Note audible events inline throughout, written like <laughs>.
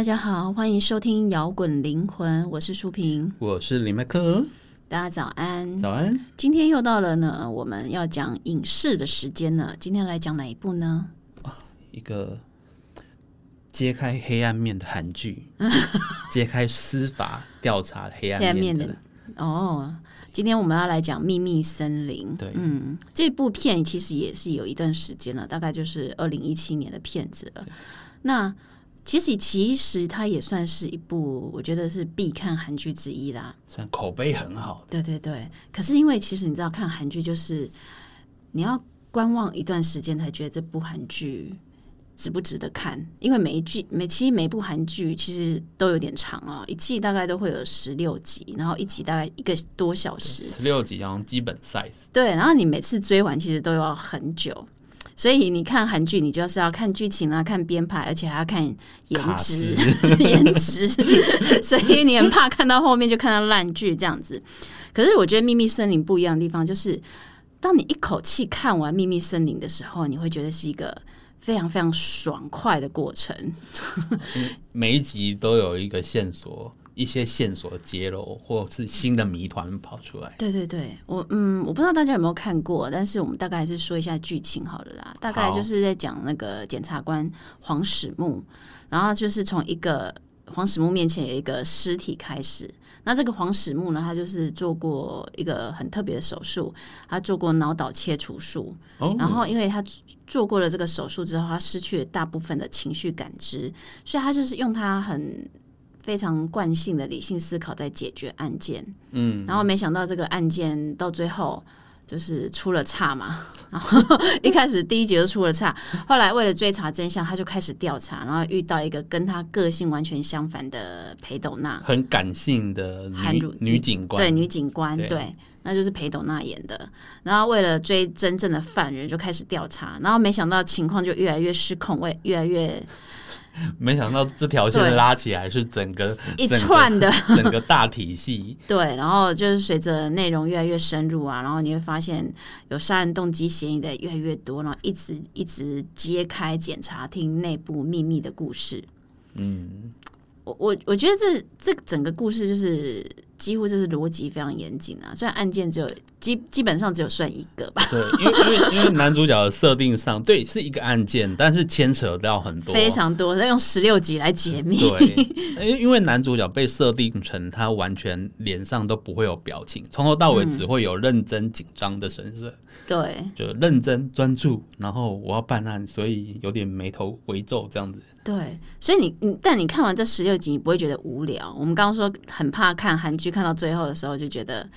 大家好，欢迎收听摇滚灵魂，我是舒平，我是李麦克，大家早安，早安。今天又到了呢，我们要讲影视的时间了。今天来讲哪一部呢？一个揭开黑暗面的韩剧，<laughs> 揭开司法调查黑暗面的。哦，今天我们要来讲《秘密森林》。对，嗯，这部片其实也是有一段时间了，大概就是二零一七年的片子了。那其实，其实它也算是一部，我觉得是必看韩剧之一啦。算口碑很好。对对对，可是因为其实你知道，看韩剧就是你要观望一段时间，才觉得这部韩剧值不值得看。因为每一季、每期每部韩剧其实都有点长哦，一季大概都会有十六集，然后一集大概一个多小时。十六集然后基本 size。对，然后你每次追完，其实都要很久。所以你看韩剧，你就是要看剧情啊，看编排，而且还要看颜值，颜值。<laughs> 所以你很怕看到后面就看到烂剧这样子。可是我觉得《秘密森林》不一样的地方，就是当你一口气看完《秘密森林》的时候，你会觉得是一个非常非常爽快的过程。<laughs> 每一集都有一个线索。一些线索揭露，或是新的谜团跑出来。对对对，我嗯，我不知道大家有没有看过，但是我们大概还是说一下剧情好了啦。大概就是在讲那个检察官黄始木，然后就是从一个黄始木面前有一个尸体开始。那这个黄始木呢，他就是做过一个很特别的手术，他做过脑岛切除术。然后因为他做过了这个手术之后，他失去了大部分的情绪感知，所以他就是用他很。非常惯性的理性思考在解决案件，嗯，然后没想到这个案件到最后就是出了岔嘛，然后 <laughs> 一开始第一集就出了岔，后来为了追查真相，他就开始调查，然后遇到一个跟他个性完全相反的裴斗娜，很感性的女女警官，对女警官，对，那就是裴斗娜演的，然后为了追真正的犯人，就开始调查，然后没想到情况就越来越失控，为越来越。<laughs> 没想到这条线拉起来是整个一串的 <laughs> 整个大体系。<laughs> 对，然后就是随着内容越来越深入啊，然后你会发现有杀人动机嫌疑的越来越多，然后一直一直揭开检察厅内部秘密的故事。嗯，我我我觉得这这整个故事就是几乎就是逻辑非常严谨啊，虽然案件只有。基基本上只有算一个吧。对，因为因为因为男主角的设定上，对，是一个案件，但是牵扯到很多，非常多，要用十六集来解密。对，因因为男主角被设定成他完全脸上都不会有表情，从头到尾只会有认真紧张的神色。对，就认真专注，然后我要办案，所以有点眉头微皱这样子。对，所以你你但你看完这十六集，你不会觉得无聊。我们刚刚说很怕看韩剧，看到最后的时候就觉得，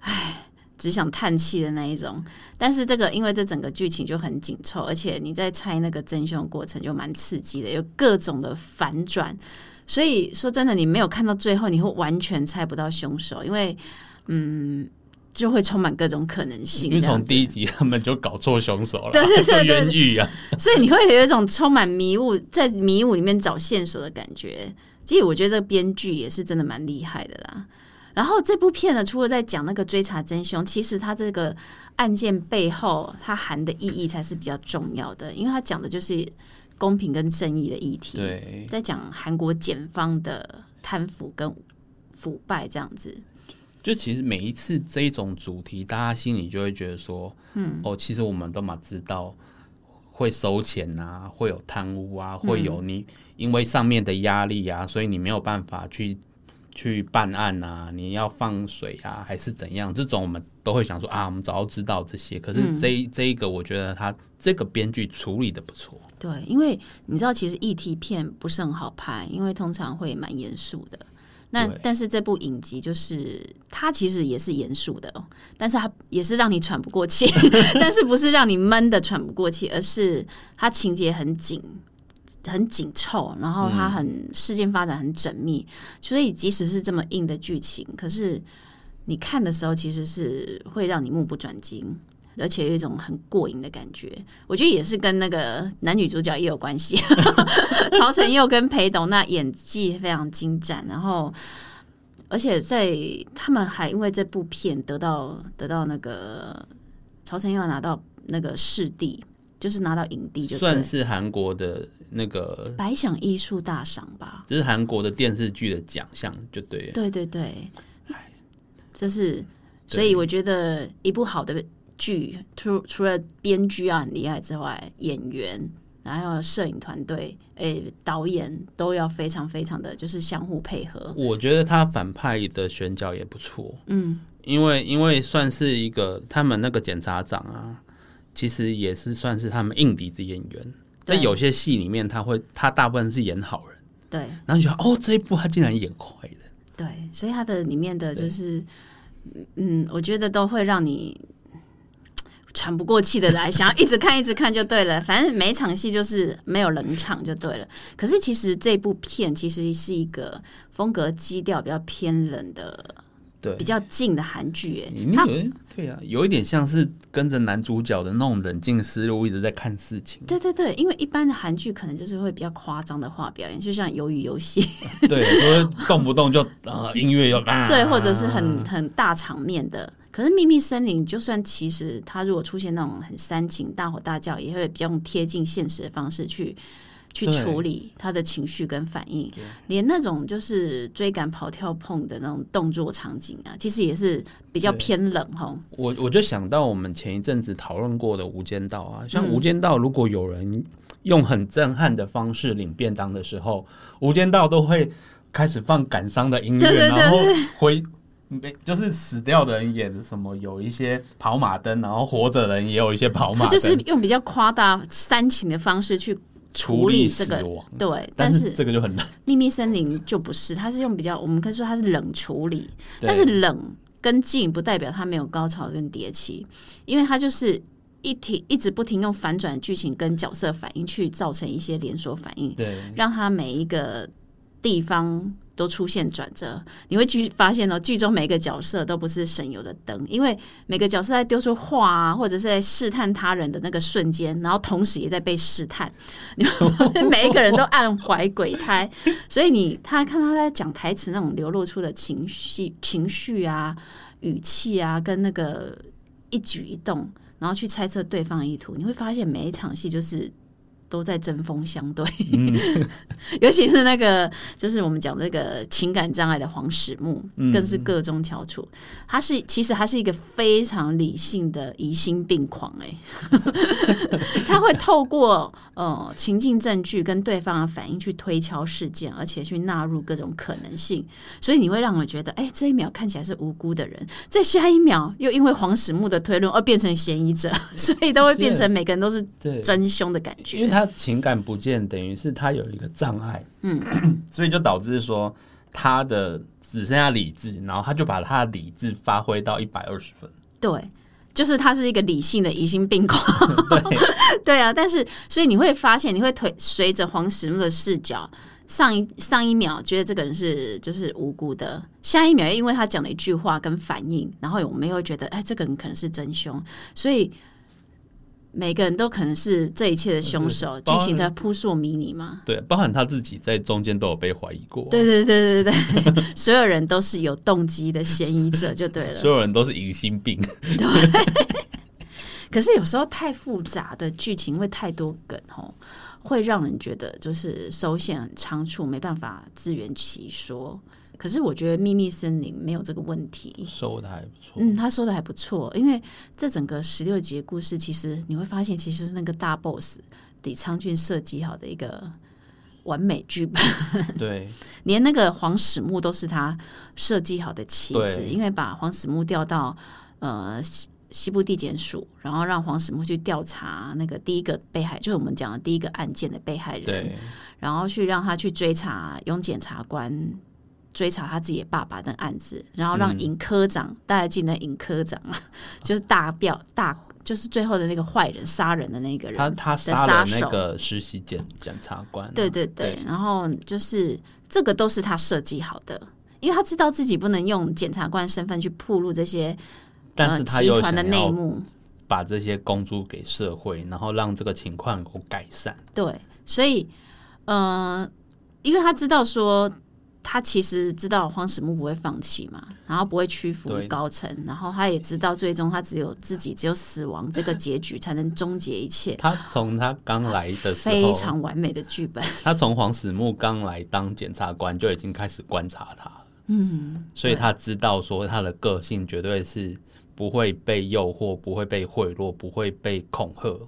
唉。只想叹气的那一种，但是这个因为这整个剧情就很紧凑，而且你在猜那个真凶过程就蛮刺激的，有各种的反转，所以说真的，你没有看到最后，你会完全猜不到凶手，因为嗯，就会充满各种可能性。因为从第一集他们就搞错凶手了，对对对，<laughs> 冤狱啊，所以你会有一种充满迷雾，在迷雾里面找线索的感觉。其实我觉得这个编剧也是真的蛮厉害的啦。然后这部片呢，除了在讲那个追查真凶，其实它这个案件背后它含的意义才是比较重要的，因为它讲的就是公平跟正义的议题，在讲韩国检方的贪腐跟腐败这样子。就其实每一次这一种主题，大家心里就会觉得说，嗯，哦，其实我们都蛮知道会收钱啊，会有贪污啊，会有你因为上面的压力啊，所以你没有办法去。去办案啊，你要放水啊，还是怎样？这种我们都会想说啊，我们早就知道这些。可是这这一个，我觉得他这个编剧处理的不错。对，因为你知道，其实议题片不是很好拍，因为通常会蛮严肃的。那但是这部影集就是它其实也是严肃的，但是它也是让你喘不过气，<laughs> 但是不是让你闷的喘不过气，而是它情节很紧。很紧凑，然后它很事件发展很缜密，所以即使是这么硬的剧情，可是你看的时候其实是会让你目不转睛，而且有一种很过瘾的感觉。我觉得也是跟那个男女主角也有关系，<laughs> 曹承佑跟裴斗娜演技非常精湛，然后而且在他们还因为这部片得到得到那个曹承佑拿到那个视帝。就是拿到影帝，就算是韩国的那个百想艺术大赏吧，就是韩国的电视剧的奖项，就对。对对对，这是所以我觉得一部好的剧，除除了编剧啊很厉害之外，演员。然后摄影团队、诶导演都要非常非常的就是相互配合。我觉得他反派的选角也不错，嗯，因为因为算是一个他们那个检察长啊，其实也是算是他们硬底子演员。在有些戏里面，他会他大部分是演好人，对。然后觉得哦，这一部他竟然演坏人，对。所以他的里面的就是，嗯，我觉得都会让你。喘不过气的来，想要一直看一直看就对了。反正每场戏就是没有冷场就对了。可是其实这部片其实是一个风格基调比较偏冷的，对，比较静的韩剧。哎，它对啊，有一点像是跟着男主角的那种冷静思路一直在看事情。对对对，因为一般的韩剧可能就是会比较夸张的话表演，就像鱿鱼游戏，对，就是动不动就啊音乐要对，或者是很很大场面的。可是秘密森林，就算其实他如果出现那种很煽情、大吼大叫，也会比较贴近现实的方式去去处理他的情绪跟反应。连那种就是追赶、跑、跳、碰的那种动作场景啊，其实也是比较偏冷哈。我我就想到我们前一阵子讨论过的《无间道》啊，像《无间道》，如果有人用很震撼的方式领便当的时候，《无间道》都会开始放感伤的音乐，然后回。没，就是死掉的人演的什么，有一些跑马灯，然后活着人也有一些跑马灯，就是用比较夸大煽情的方式去处理这个，对，但是这个就很冷。<laughs> 秘密森林就不是，它是用比较，我们可以说它是冷处理，但是冷跟静不代表它没有高潮跟迭起，因为它就是一停一直不停用反转剧情跟角色反应去造成一些连锁反应，对，让它每一个地方。都出现转折，你会去发现哦，剧中每个角色都不是省油的灯，因为每个角色在丢出话啊，或者是在试探他人的那个瞬间，然后同时也在被试探你，<laughs> 每一个人都暗怀鬼胎，所以你他看他在讲台词那种流露出的情绪、情绪啊、语气啊，跟那个一举一动，然后去猜测对方意图，你会发现每一场戏就是。都在针锋相对，<laughs> 尤其是那个就是我们讲那个情感障碍的黄始木，更是各中翘楚。他是其实他是一个非常理性的疑心病狂，哎，<laughs> 他会透过呃情境证据跟对方的反应去推敲事件，而且去纳入各种可能性。所以你会让我觉得，哎，这一秒看起来是无辜的人，在下一秒又因为黄始木的推论而变成嫌疑者，<laughs> 所以都会变成每个人都是真凶的感觉。他情感不见，等于是他有一个障碍，嗯，<clears throat> 所以就导致说他的只剩下理智，然后他就把他的理智发挥到一百二十分。对，就是他是一个理性的疑心病狂。<laughs> 对，<laughs> 对啊。但是，所以你会发现，你会推随着黄石木的视角，上一上一秒觉得这个人是就是无辜的，下一秒又因为他讲了一句话跟反应，然后我们又觉得，哎，这个人可能是真凶，所以。每个人都可能是这一切的凶手，剧情在扑朔迷离吗？对，包含他自己在中间都有被怀疑过。对对对对对，<laughs> 所有人都是有动机的嫌疑者，就对了。所有人都是疑心病。对。可是有时候太复杂的剧情会太多梗哦，会让人觉得就是收线很仓促，没办法自圆其说。可是我觉得《秘密森林》没有这个问题，收的还不错。嗯，他收的还不错，因为这整个十六集故事，其实你会发现，其实是那个大 boss 李昌俊设计好的一个完美剧本。对，<laughs> 连那个黄始木都是他设计好的棋子，因为把黄始木调到呃西西部地检署，然后让黄始木去调查那个第一个被害，就是我们讲的第一个案件的被害人，然后去让他去追查用检察官。追查他自己的爸爸的案子，然后让尹科长，大家记得尹科长嘛，<laughs> 就是大表大，就是最后的那个坏人杀人的那个人，他他杀了那个实习检检察官，对对对，然后就是这个都是他设计好的，因为他知道自己不能用检察官身份去铺露这些，但是他集团的内幕，把这些公诸给社会，然后让这个情况能够改善。对，所以，呃，因为他知道说。他其实知道黄始木不会放弃嘛，然后不会屈服于高层，然后他也知道最终他只有自己只有死亡这个结局才能终结一切。他从他刚来的时候，非常完美的剧本。他从黄始木刚来当检察官就已经开始观察他，嗯，所以他知道说他的个性绝对是不会被诱惑，不会被贿赂，不会被恐吓。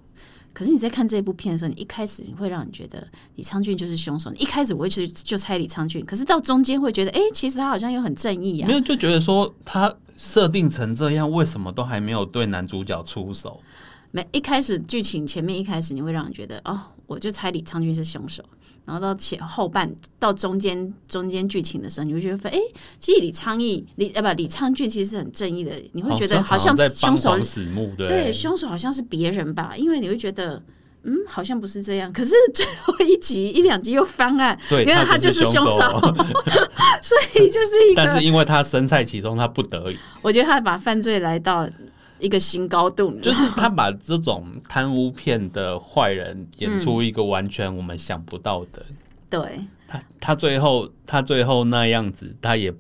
可是你在看这部片的时候，你一开始你会让你觉得李昌俊就是凶手。你一开始我会去就猜李昌俊，可是到中间会觉得，哎，其实他好像又很正义啊。没有就觉得说他设定成这样，为什么都还没有对男主角出手？没一开始剧情前面一开始你会让人觉得，哦，我就猜李昌俊是凶手。然后到前后半到中间中间剧情的时候，你会觉得，哎，其实李昌义李呃不李昌俊其实是很正义的，你会觉得好像凶手对凶手好像是别人吧？因为你会觉得，嗯，好像不是这样。可是最后一集一两集又翻案，原来他就是凶手，<laughs> 所以就是一个。但是因为他身在其中，他不得已。我觉得他把犯罪来到。一个新高度，就是他把这种贪污片的坏人演出一个完全我们想不到的。对，他他最后他最后那样子，他也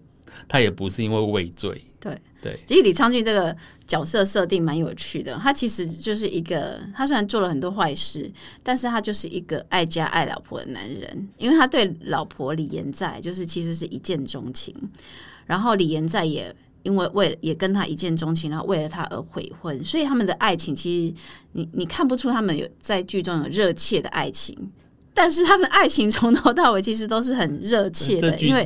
他也不是因为畏罪。对对，其实李昌俊这个角色设定蛮有趣的，他其实就是一个，他虽然做了很多坏事，但是他就是一个爱家爱老婆的男人，因为他对老婆李延在就是其实是一见钟情，然后李延在也。因为为也跟他一见钟情，然后为了他而悔婚，所以他们的爱情其实你你看不出他们有在剧中有热切的爱情。但是他们爱情从头到尾其实都是很热切的，因为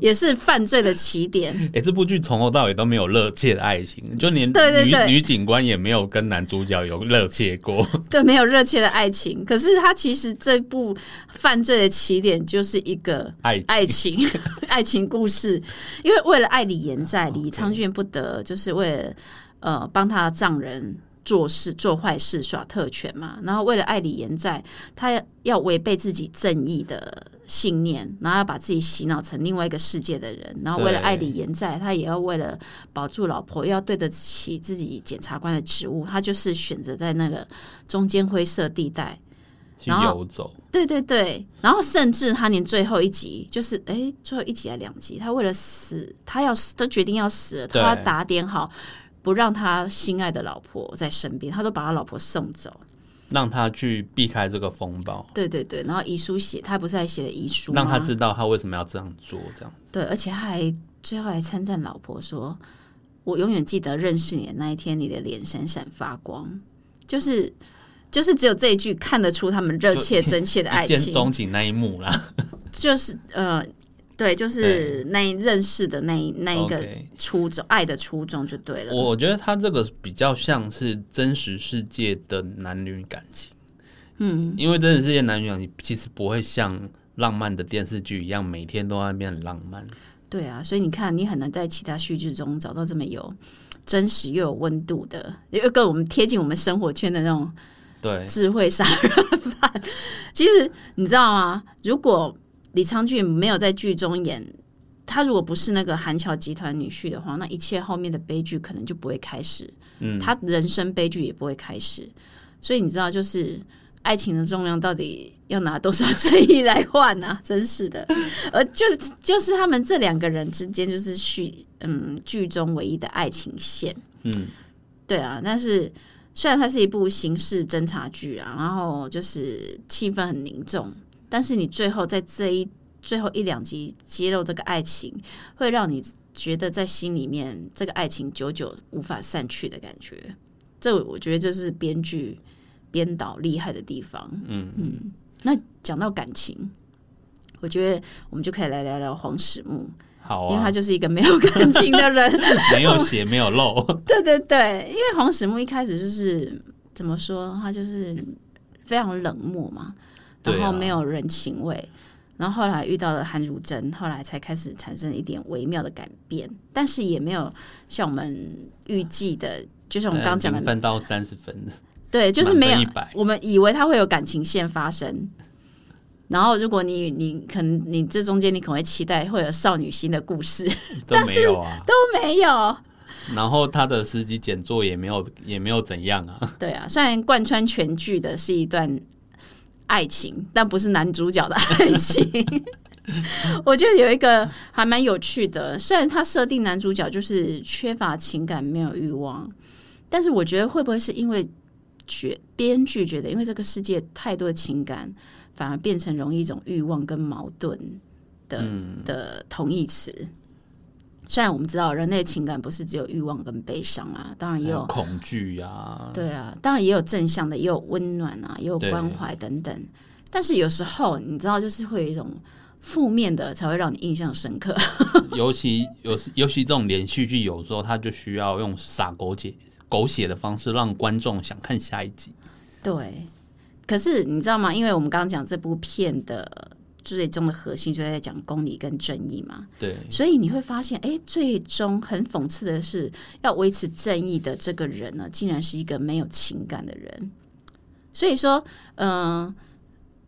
也是犯罪的起点。<laughs> 哎，这部剧从头到尾都没有热切的爱情，就连女女警官也没有跟男主角有热切过。对，没有热切的爱情。可是他其实这部犯罪的起点就是一个爱爱情 <laughs> 爱情故事，因为为了爱李延在，李昌俊不得就是为了呃帮他的丈人。做事做坏事耍特权嘛，然后为了爱李延在，他要违背自己正义的信念，然后要把自己洗脑成另外一个世界的人，然后为了爱李延在，他也要为了保住老婆，要对得起自己检察官的职务，他就是选择在那个中间灰色地带。然后游走。对对对，然后甚至他连最后一集，就是哎，最后一集还两集，他为了死，他要死，都决定要死了，他要打点好。不让他心爱的老婆在身边，他都把他老婆送走，让他去避开这个风暴。对对对，然后遗书写，他不是还写了遗书，让他知道他为什么要这样做，这样。对，而且他还最后还称赞老婆说：“我永远记得认识你的那一天，你的脸闪闪发光。”就是就是只有这一句看得出他们热切真切的爱情，见钟情那一幕啦。就是呃。对，就是那认识的那那一个初衷，爱的初衷就对了。我觉得他这个比较像是真实世界的男女感情，嗯，因为真实世界男女感情其实不会像浪漫的电视剧一样，每天都在变很浪漫。对啊，所以你看，你很难在其他剧剧中找到这么有真实又有温度的，又跟我们贴近我们生活圈的那种对智慧杀人犯。其实你知道吗？如果李昌俊没有在剧中演，他如果不是那个韩侨集团女婿的话，那一切后面的悲剧可能就不会开始。嗯，他人生悲剧也不会开始。所以你知道，就是爱情的重量到底要拿多少 <laughs> 正义来换啊？真是的，而就是就是他们这两个人之间，就是续嗯剧中唯一的爱情线。嗯，对啊。但是虽然它是一部刑事侦查剧啊，然后就是气氛很凝重。但是你最后在这一最后一两集揭露这个爱情，会让你觉得在心里面这个爱情久久无法散去的感觉。这我觉得这是编剧编导厉害的地方。嗯嗯。那讲到感情，我觉得我们就可以来聊聊黄始木。好，因为他就是一个没有感情的人，<laughs> 没有血没有肉。<laughs> 对对对，因为黄始木一开始就是怎么说，他就是非常冷漠嘛。然后没有人情味，然后后来遇到了韩汝珍，后来才开始产生一点微妙的改变，但是也没有像我们预计的，就是我们刚刚讲的分到三十分，对，就是没有我们以为他会有感情线发生，然后如果你你可能你这中间你可能会期待会有少女心的故事，但是都没有，然后他的司机简作也没有也没有怎样啊，对啊，虽然贯穿全剧的是一段。爱情，但不是男主角的爱情。<laughs> 我觉得有一个还蛮有趣的，虽然他设定男主角就是缺乏情感、没有欲望，但是我觉得会不会是因为觉编剧觉得，因为这个世界太多的情感，反而变成容易一种欲望跟矛盾的的同义词。虽然我们知道人类情感不是只有欲望跟悲伤啊，当然也有恐惧呀，对啊，当然也有正向的，也有温暖啊，也有关怀等等。但是有时候你知道，就是会有一种。负面的才会让你印象深刻，<laughs> 尤其有尤其这种连续剧，有时候他就需要用撒狗血狗血的方式，让观众想看下一集。对，可是你知道吗？因为我们刚刚讲这部片的最终的核心就在讲公理跟正义嘛。对，所以你会发现，哎，最终很讽刺的是，要维持正义的这个人呢，竟然是一个没有情感的人。所以说，嗯，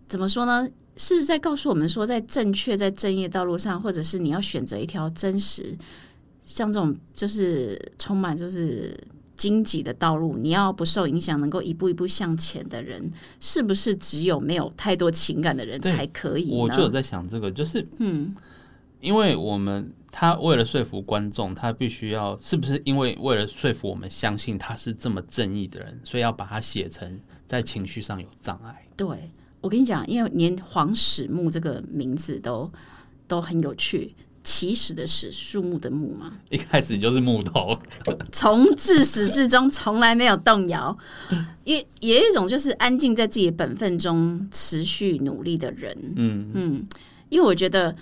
怎么说呢？是在告诉我们说，在正确在正义道路上，或者是你要选择一条真实，像这种就是充满就是荆棘的道路，你要不受影响，能够一步一步向前的人，是不是只有没有太多情感的人才可以？我就有在想这个，就是嗯，因为我们他为了说服观众，他必须要是不是因为为了说服我们相信他是这么正义的人，所以要把他写成在情绪上有障碍？对。我跟你讲，因为连黄始木这个名字都都很有趣，起始的始，树木的木吗，一开始就是木头，<laughs> 从自始至终从来没有动摇。也也有一种就是安静在自己的本分中持续努力的人，嗯嗯。因为我觉得，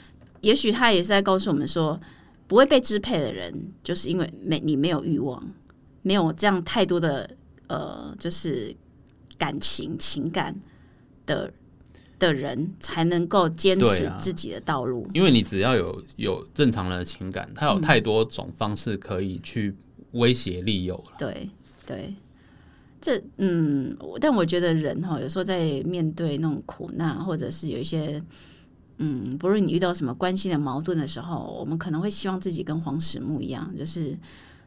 也许他也是在告诉我们说，不会被支配的人，就是因为没你没有欲望，没有这样太多的呃，就是感情情感。的的人才能够坚持自己的道路，因为你只要有有正常的情感，他有太多种方式可以去威胁利诱了。对对，这嗯，但我觉得人哈，有时候在面对那种苦难，或者是有一些嗯，不论你遇到什么关系的矛盾的时候，我们可能会希望自己跟黄始木一样，就是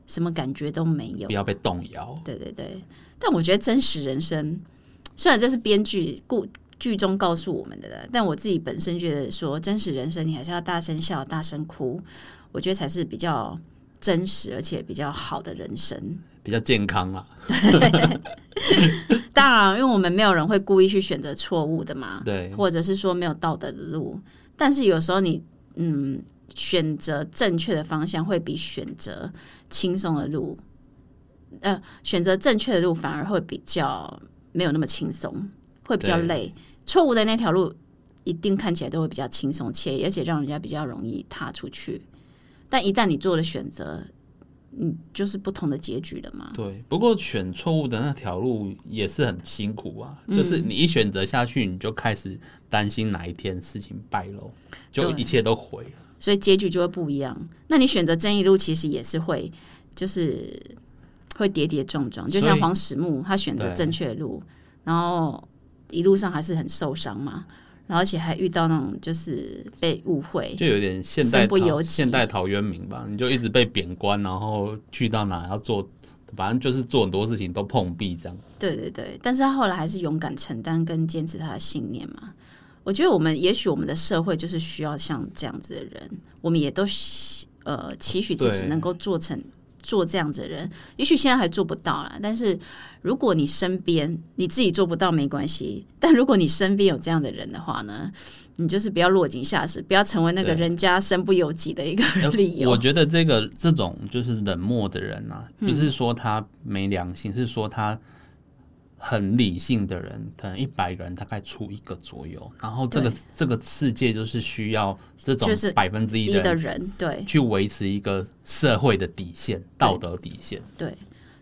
什么感觉都没有，不要被动摇。对对对，但我觉得真实人生。虽然这是编剧故剧中告诉我们的，但我自己本身觉得说，真实人生你还是要大声笑、大声哭，我觉得才是比较真实而且比较好的人生，比较健康啊。当然，因为我们没有人会故意去选择错误的嘛，对，或者是说没有道德的路。但是有时候你嗯选择正确的方向，会比选择轻松的路，呃，选择正确的路反而会比较。没有那么轻松，会比较累。错误的那条路一定看起来都会比较轻松且而且让人家比较容易踏出去。但一旦你做了选择，你就是不同的结局了嘛？对。不过选错误的那条路也是很辛苦啊，就是你一选择下去，你就开始担心哪一天事情败露，就一切都毁了。所以结局就会不一样。那你选择正义路，其实也是会，就是。会跌跌撞撞，就像黄始木，他选择正确的路，然后一路上还是很受伤嘛，然后而且还遇到那种就是被误会，就有点现代不由现代陶渊明吧，你就一直被贬官，然后去到哪要做，反正就是做很多事情都碰壁这样。对对对，但是他后来还是勇敢承担跟坚持他的信念嘛。我觉得我们也许我们的社会就是需要像这样子的人，我们也都呃期许自己能够做成。做这样子的人，也许现在还做不到啦。但是如果你身边你自己做不到没关系，但如果你身边有这样的人的话呢，你就是不要落井下石，不要成为那个人家身不由己的一个理由。我觉得这个这种就是冷漠的人啊，不是说他没良心，是说他。很理性的人，可能一百个人大概出一个左右，然后这个这个世界就是需要这种百分之一的人，对，去维持一个社会的底线、道德底线。对，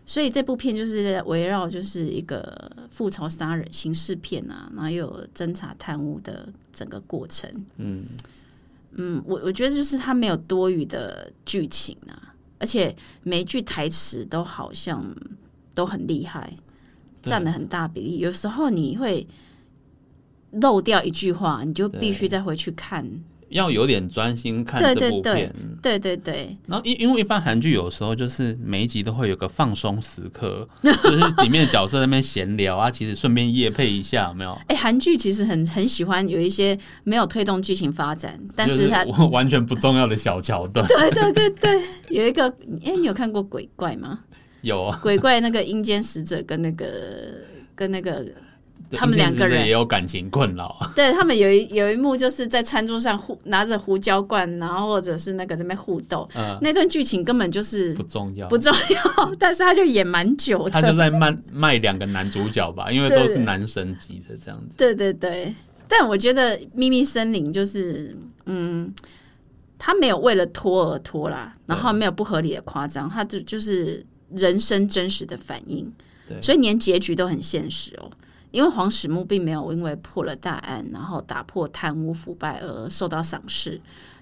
所以这部片就是围绕就是一个复仇杀人刑事片啊，然后又有侦查贪污的整个过程。嗯嗯，我我觉得就是它没有多余的剧情啊，而且每一句台词都好像都很厉害。占了很大比例，有时候你会漏掉一句话，你就必须再回去看要有点专心看对这部对对片。对对对，然后因因为一般韩剧有时候就是每一集都会有个放松时刻，<laughs> 就是里面的角色在那边闲聊啊，其实顺便夜配一下，有没有？哎，韩剧其实很很喜欢有一些没有推动剧情发展，但是它我完全不重要的小桥段。对对对对，有一个，哎，你有看过《鬼怪》吗？有啊，鬼怪那个阴间使者跟那个跟那个，他们两个人。也有感情困扰。对他们有一有一幕就是在餐桌上互拿着胡椒罐，然后或者是那个在那边互斗，嗯，那段剧情根本就是不重要，不重要，<laughs> 但是他就演蛮久的。他就在卖卖两个男主角吧，因为都是男神级的这样子。对。对对，但我觉得《秘密森林》就是，嗯，他没有为了拖而拖啦，然后没有不合理的夸张，他就就是人生真实的反应，对所以连结局都很现实哦。因为黄始木并没有因为破了大案，然后打破贪污腐败而受到赏识，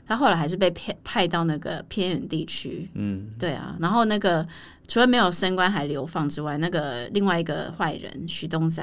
他后来还是被派派到那个偏远地区。嗯，对啊，然后那个除了没有升官还流放之外，那个另外一个坏人徐东仔，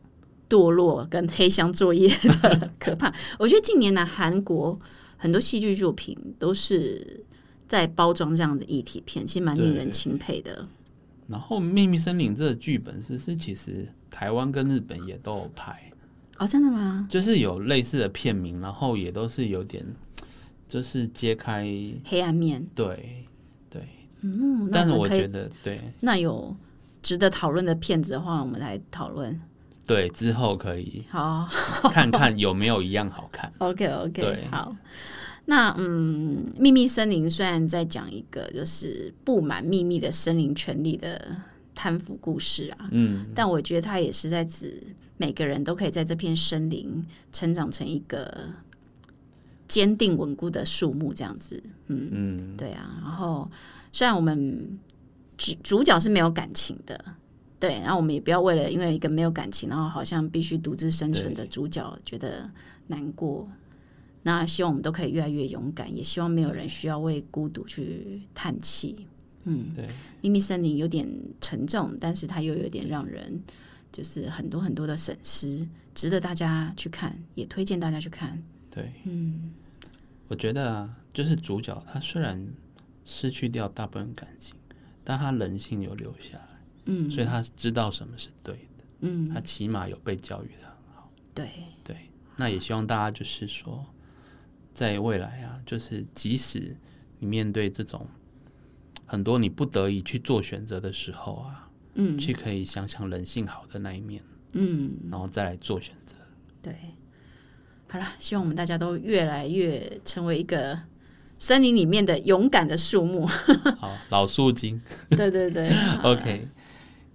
堕落跟黑箱作业的 <laughs> 可怕。我觉得近年来韩国很多戏剧作品都是在包装这样的议题片，其实蛮令人钦佩的。然后《秘密森林》这个剧本是是其实台湾跟日本也都有拍，哦，真的吗？就是有类似的片名，然后也都是有点就是揭开黑暗面，对对，嗯，但是我觉得对那有值得讨论的片子的话，我们来讨论。对之后可以好 <laughs> 看看有没有一样好看。，OK OK，对好。那嗯，秘密森林虽然在讲一个就是布满秘密的森林权利的贪腐故事啊，嗯，但我觉得它也是在指每个人都可以在这片森林成长成一个坚定稳固的树木，这样子。嗯嗯，对啊。然后虽然我们主主角是没有感情的，对，然后我们也不要为了因为一个没有感情，然后好像必须独自生存的主角觉得难过。那希望我们都可以越来越勇敢，也希望没有人需要为孤独去叹气。嗯，对，秘密森林有点沉重，但是它又有点让人就是很多很多的损失，值得大家去看，也推荐大家去看。对，嗯，我觉得啊，就是主角他虽然失去掉大部分感情，但他人性有留下来，嗯，所以他知道什么是对的，嗯，他起码有被教育的。对，对，那也希望大家就是说，在未来啊，就是即使你面对这种很多你不得已去做选择的时候啊，嗯。去可以想想人性好的那一面，嗯，然后再来做选择。对。好了，希望我们大家都越来越成为一个森林里面的勇敢的树木。好，老树精。<laughs> 对对对，<laughs> OK，